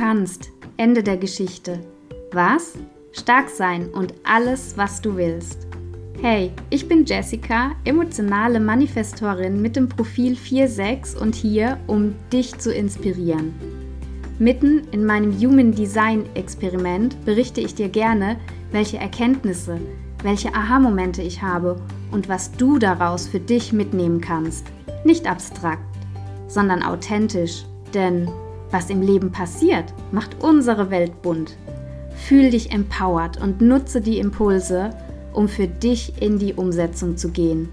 kannst. Ende der Geschichte. Was? Stark sein und alles, was du willst. Hey, ich bin Jessica, emotionale Manifestorin mit dem Profil 4.6 und hier, um dich zu inspirieren. Mitten in meinem Human Design Experiment berichte ich dir gerne, welche Erkenntnisse, welche Aha-Momente ich habe und was du daraus für dich mitnehmen kannst. Nicht abstrakt, sondern authentisch, denn was im Leben passiert, macht unsere Welt bunt. Fühl dich empowered und nutze die Impulse, um für dich in die Umsetzung zu gehen.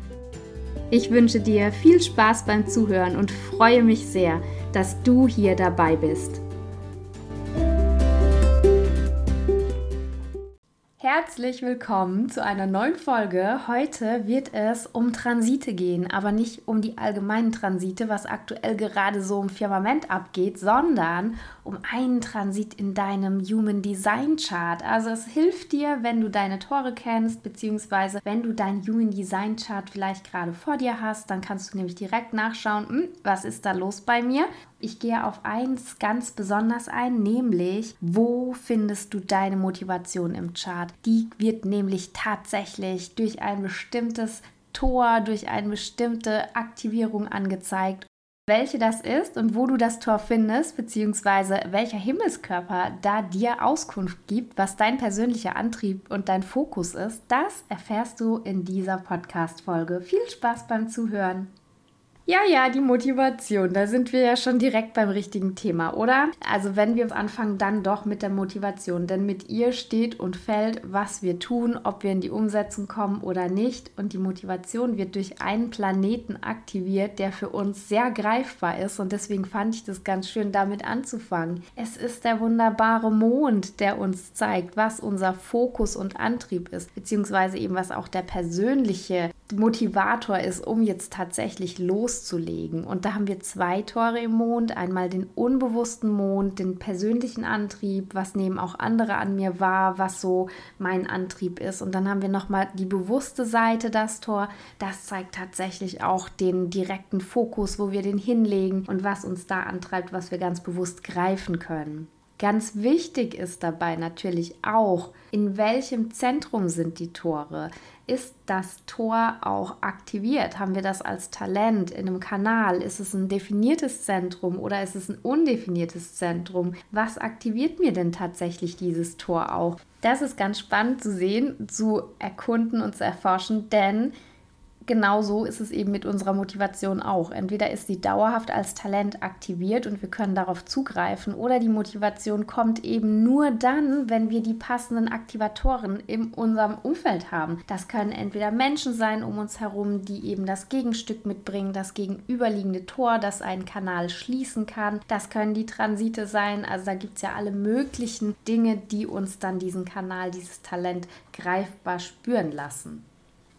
Ich wünsche dir viel Spaß beim Zuhören und freue mich sehr, dass du hier dabei bist. Herzlich willkommen zu einer neuen Folge. Heute wird es um Transite gehen, aber nicht um die allgemeinen Transite, was aktuell gerade so im Firmament abgeht, sondern um einen Transit in deinem Human Design Chart. Also es hilft dir, wenn du deine Tore kennst, beziehungsweise wenn du deinen Human Design Chart vielleicht gerade vor dir hast, dann kannst du nämlich direkt nachschauen, hm, was ist da los bei mir ich gehe auf eins ganz besonders ein, nämlich wo findest du deine Motivation im Chart? Die wird nämlich tatsächlich durch ein bestimmtes Tor, durch eine bestimmte Aktivierung angezeigt. Welche das ist und wo du das Tor findest, beziehungsweise welcher Himmelskörper da dir Auskunft gibt, was dein persönlicher Antrieb und dein Fokus ist, das erfährst du in dieser Podcast-Folge. Viel Spaß beim Zuhören! Ja, ja, die Motivation. Da sind wir ja schon direkt beim richtigen Thema, oder? Also wenn wir anfangen, dann doch mit der Motivation. Denn mit ihr steht und fällt, was wir tun, ob wir in die Umsetzung kommen oder nicht. Und die Motivation wird durch einen Planeten aktiviert, der für uns sehr greifbar ist. Und deswegen fand ich das ganz schön, damit anzufangen. Es ist der wunderbare Mond, der uns zeigt, was unser Fokus und Antrieb ist, beziehungsweise eben was auch der persönliche Motivator ist, um jetzt tatsächlich loszulegen. Und da haben wir zwei Tore im Mond. Einmal den unbewussten Mond, den persönlichen Antrieb, was nehmen auch andere an mir wahr, was so mein Antrieb ist. Und dann haben wir nochmal die bewusste Seite, das Tor. Das zeigt tatsächlich auch den direkten Fokus, wo wir den hinlegen und was uns da antreibt, was wir ganz bewusst greifen können. Ganz wichtig ist dabei natürlich auch, in welchem Zentrum sind die Tore? Ist das Tor auch aktiviert? Haben wir das als Talent in einem Kanal? Ist es ein definiertes Zentrum oder ist es ein undefiniertes Zentrum? Was aktiviert mir denn tatsächlich dieses Tor auch? Das ist ganz spannend zu sehen, zu erkunden und zu erforschen, denn genau so ist es eben mit unserer Motivation auch. Entweder ist sie dauerhaft als Talent aktiviert und wir können darauf zugreifen oder die Motivation kommt eben nur dann, wenn wir die passenden Aktivatoren in unserem Umfeld haben. Das können entweder Menschen sein um uns herum, die eben das Gegenstück mitbringen, das gegenüberliegende Tor, das einen Kanal schließen kann. Das können die Transite sein. Also da gibt es ja alle möglichen Dinge, die uns dann diesen Kanal, dieses Talent greifbar spüren lassen.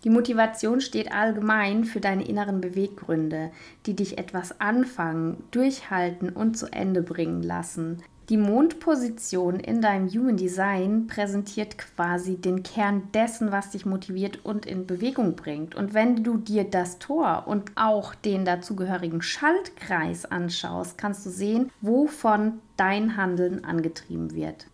Die Motivation steht allgemein für deine inneren Beweggründe, die dich etwas anfangen, durchhalten und zu Ende bringen lassen. Die Mondposition in deinem Human Design präsentiert quasi den Kern dessen, was dich motiviert und in Bewegung bringt. Und wenn du dir das Tor und auch den dazugehörigen Schaltkreis anschaust, kannst du sehen, wovon dein Handeln angetrieben wird.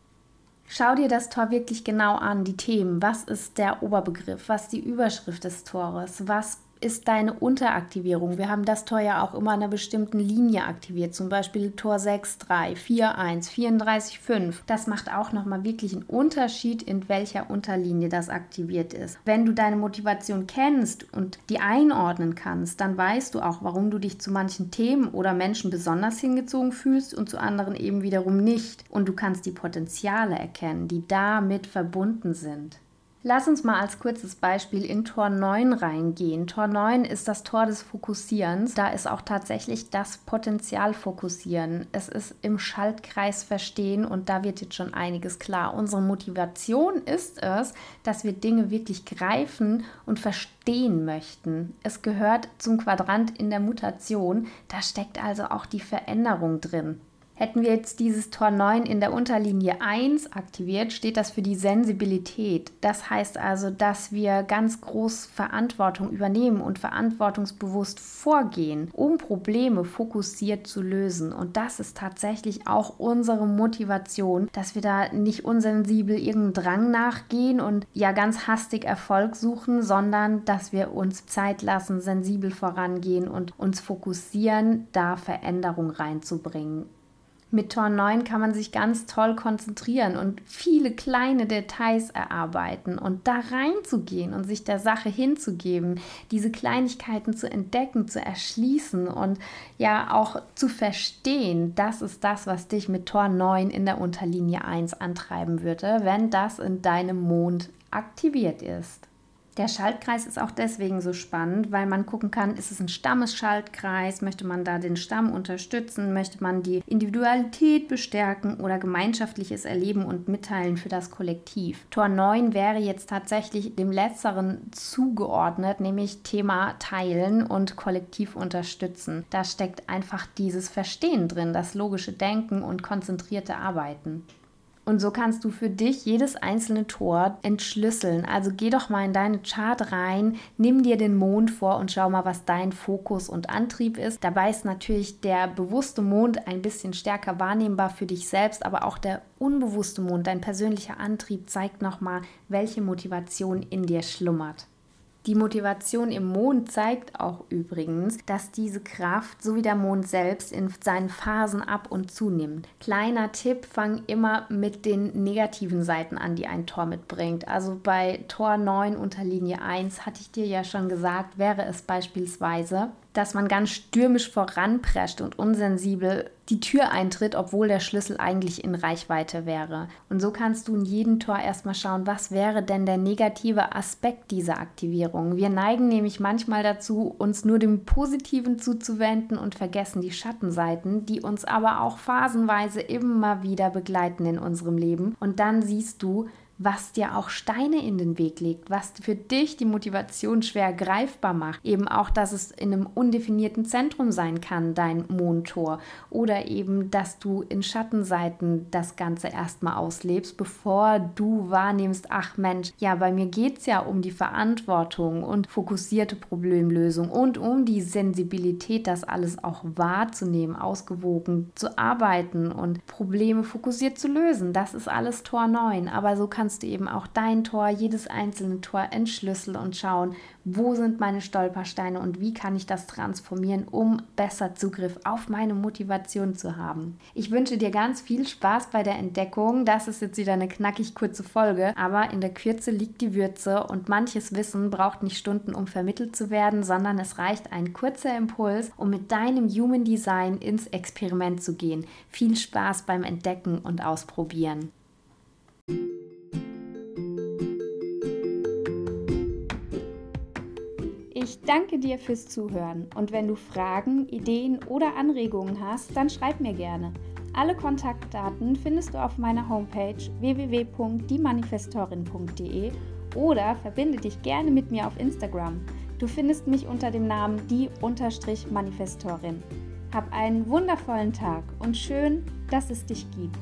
Schau dir das Tor wirklich genau an, die Themen. Was ist der Oberbegriff? Was ist die Überschrift des Tores? Was ist deine Unteraktivierung. Wir haben das Tor ja auch immer an einer bestimmten Linie aktiviert, zum Beispiel Tor 6, 3, 4, 1, 34, 5. Das macht auch nochmal wirklich einen Unterschied, in welcher Unterlinie das aktiviert ist. Wenn du deine Motivation kennst und die einordnen kannst, dann weißt du auch, warum du dich zu manchen Themen oder Menschen besonders hingezogen fühlst und zu anderen eben wiederum nicht. Und du kannst die Potenziale erkennen, die damit verbunden sind. Lass uns mal als kurzes Beispiel in Tor 9 reingehen. Tor 9 ist das Tor des Fokussierens. Da ist auch tatsächlich das Potenzial fokussieren. Es ist im Schaltkreis verstehen und da wird jetzt schon einiges klar. Unsere Motivation ist es, dass wir Dinge wirklich greifen und verstehen möchten. Es gehört zum Quadrant in der Mutation. Da steckt also auch die Veränderung drin. Hätten wir jetzt dieses Tor 9 in der Unterlinie 1 aktiviert, steht das für die Sensibilität. Das heißt also, dass wir ganz groß Verantwortung übernehmen und verantwortungsbewusst vorgehen, um Probleme fokussiert zu lösen. Und das ist tatsächlich auch unsere Motivation, dass wir da nicht unsensibel irgendeinem Drang nachgehen und ja ganz hastig Erfolg suchen, sondern dass wir uns Zeit lassen, sensibel vorangehen und uns fokussieren, da Veränderung reinzubringen. Mit Tor 9 kann man sich ganz toll konzentrieren und viele kleine Details erarbeiten und da reinzugehen und sich der Sache hinzugeben, diese Kleinigkeiten zu entdecken, zu erschließen und ja auch zu verstehen, das ist das, was dich mit Tor 9 in der Unterlinie 1 antreiben würde, wenn das in deinem Mond aktiviert ist. Der Schaltkreis ist auch deswegen so spannend, weil man gucken kann, ist es ein Stammesschaltkreis, möchte man da den Stamm unterstützen, möchte man die Individualität bestärken oder gemeinschaftliches Erleben und Mitteilen für das Kollektiv. Tor 9 wäre jetzt tatsächlich dem letzteren zugeordnet, nämlich Thema Teilen und Kollektiv unterstützen. Da steckt einfach dieses Verstehen drin, das logische Denken und konzentrierte Arbeiten. Und so kannst du für dich jedes einzelne Tor entschlüsseln. Also geh doch mal in deine Chart rein, nimm dir den Mond vor und schau mal, was dein Fokus und Antrieb ist. Dabei ist natürlich der bewusste Mond ein bisschen stärker wahrnehmbar für dich selbst, aber auch der unbewusste Mond, dein persönlicher Antrieb zeigt nochmal, welche Motivation in dir schlummert. Die Motivation im Mond zeigt auch übrigens, dass diese Kraft, so wie der Mond selbst, in seinen Phasen ab und zunimmt. Kleiner Tipp, fang immer mit den negativen Seiten an, die ein Tor mitbringt. Also bei Tor 9 unter Linie 1 hatte ich dir ja schon gesagt, wäre es beispielsweise, dass man ganz stürmisch voranprescht und unsensibel die Tür eintritt, obwohl der Schlüssel eigentlich in Reichweite wäre. Und so kannst du in jedem Tor erstmal schauen, was wäre denn der negative Aspekt dieser Aktivierung. Wir neigen nämlich manchmal dazu, uns nur dem Positiven zuzuwenden und vergessen die Schattenseiten, die uns aber auch phasenweise immer wieder begleiten in unserem Leben. Und dann siehst du, was dir auch Steine in den Weg legt, was für dich die Motivation schwer greifbar macht. Eben auch, dass es in einem undefinierten Zentrum sein kann, dein Mondtor. Oder eben, dass du in Schattenseiten das Ganze erstmal auslebst, bevor du wahrnimmst, ach Mensch, ja, bei mir geht es ja um die Verantwortung und fokussierte Problemlösung und um die Sensibilität, das alles auch wahrzunehmen, ausgewogen zu arbeiten und Probleme fokussiert zu lösen. Das ist alles Tor 9. Aber so kann kannst du eben auch dein Tor, jedes einzelne Tor entschlüsseln und schauen, wo sind meine Stolpersteine und wie kann ich das transformieren, um besser Zugriff auf meine Motivation zu haben. Ich wünsche dir ganz viel Spaß bei der Entdeckung. Das ist jetzt wieder eine knackig kurze Folge, aber in der Kürze liegt die Würze und manches Wissen braucht nicht Stunden, um vermittelt zu werden, sondern es reicht ein kurzer Impuls, um mit deinem Human Design ins Experiment zu gehen. Viel Spaß beim Entdecken und Ausprobieren. Ich danke dir fürs Zuhören und wenn du Fragen, Ideen oder Anregungen hast, dann schreib mir gerne. Alle Kontaktdaten findest du auf meiner Homepage www.diemanifestorin.de oder verbinde dich gerne mit mir auf Instagram. Du findest mich unter dem Namen die-manifestorin. Hab einen wundervollen Tag und schön, dass es dich gibt.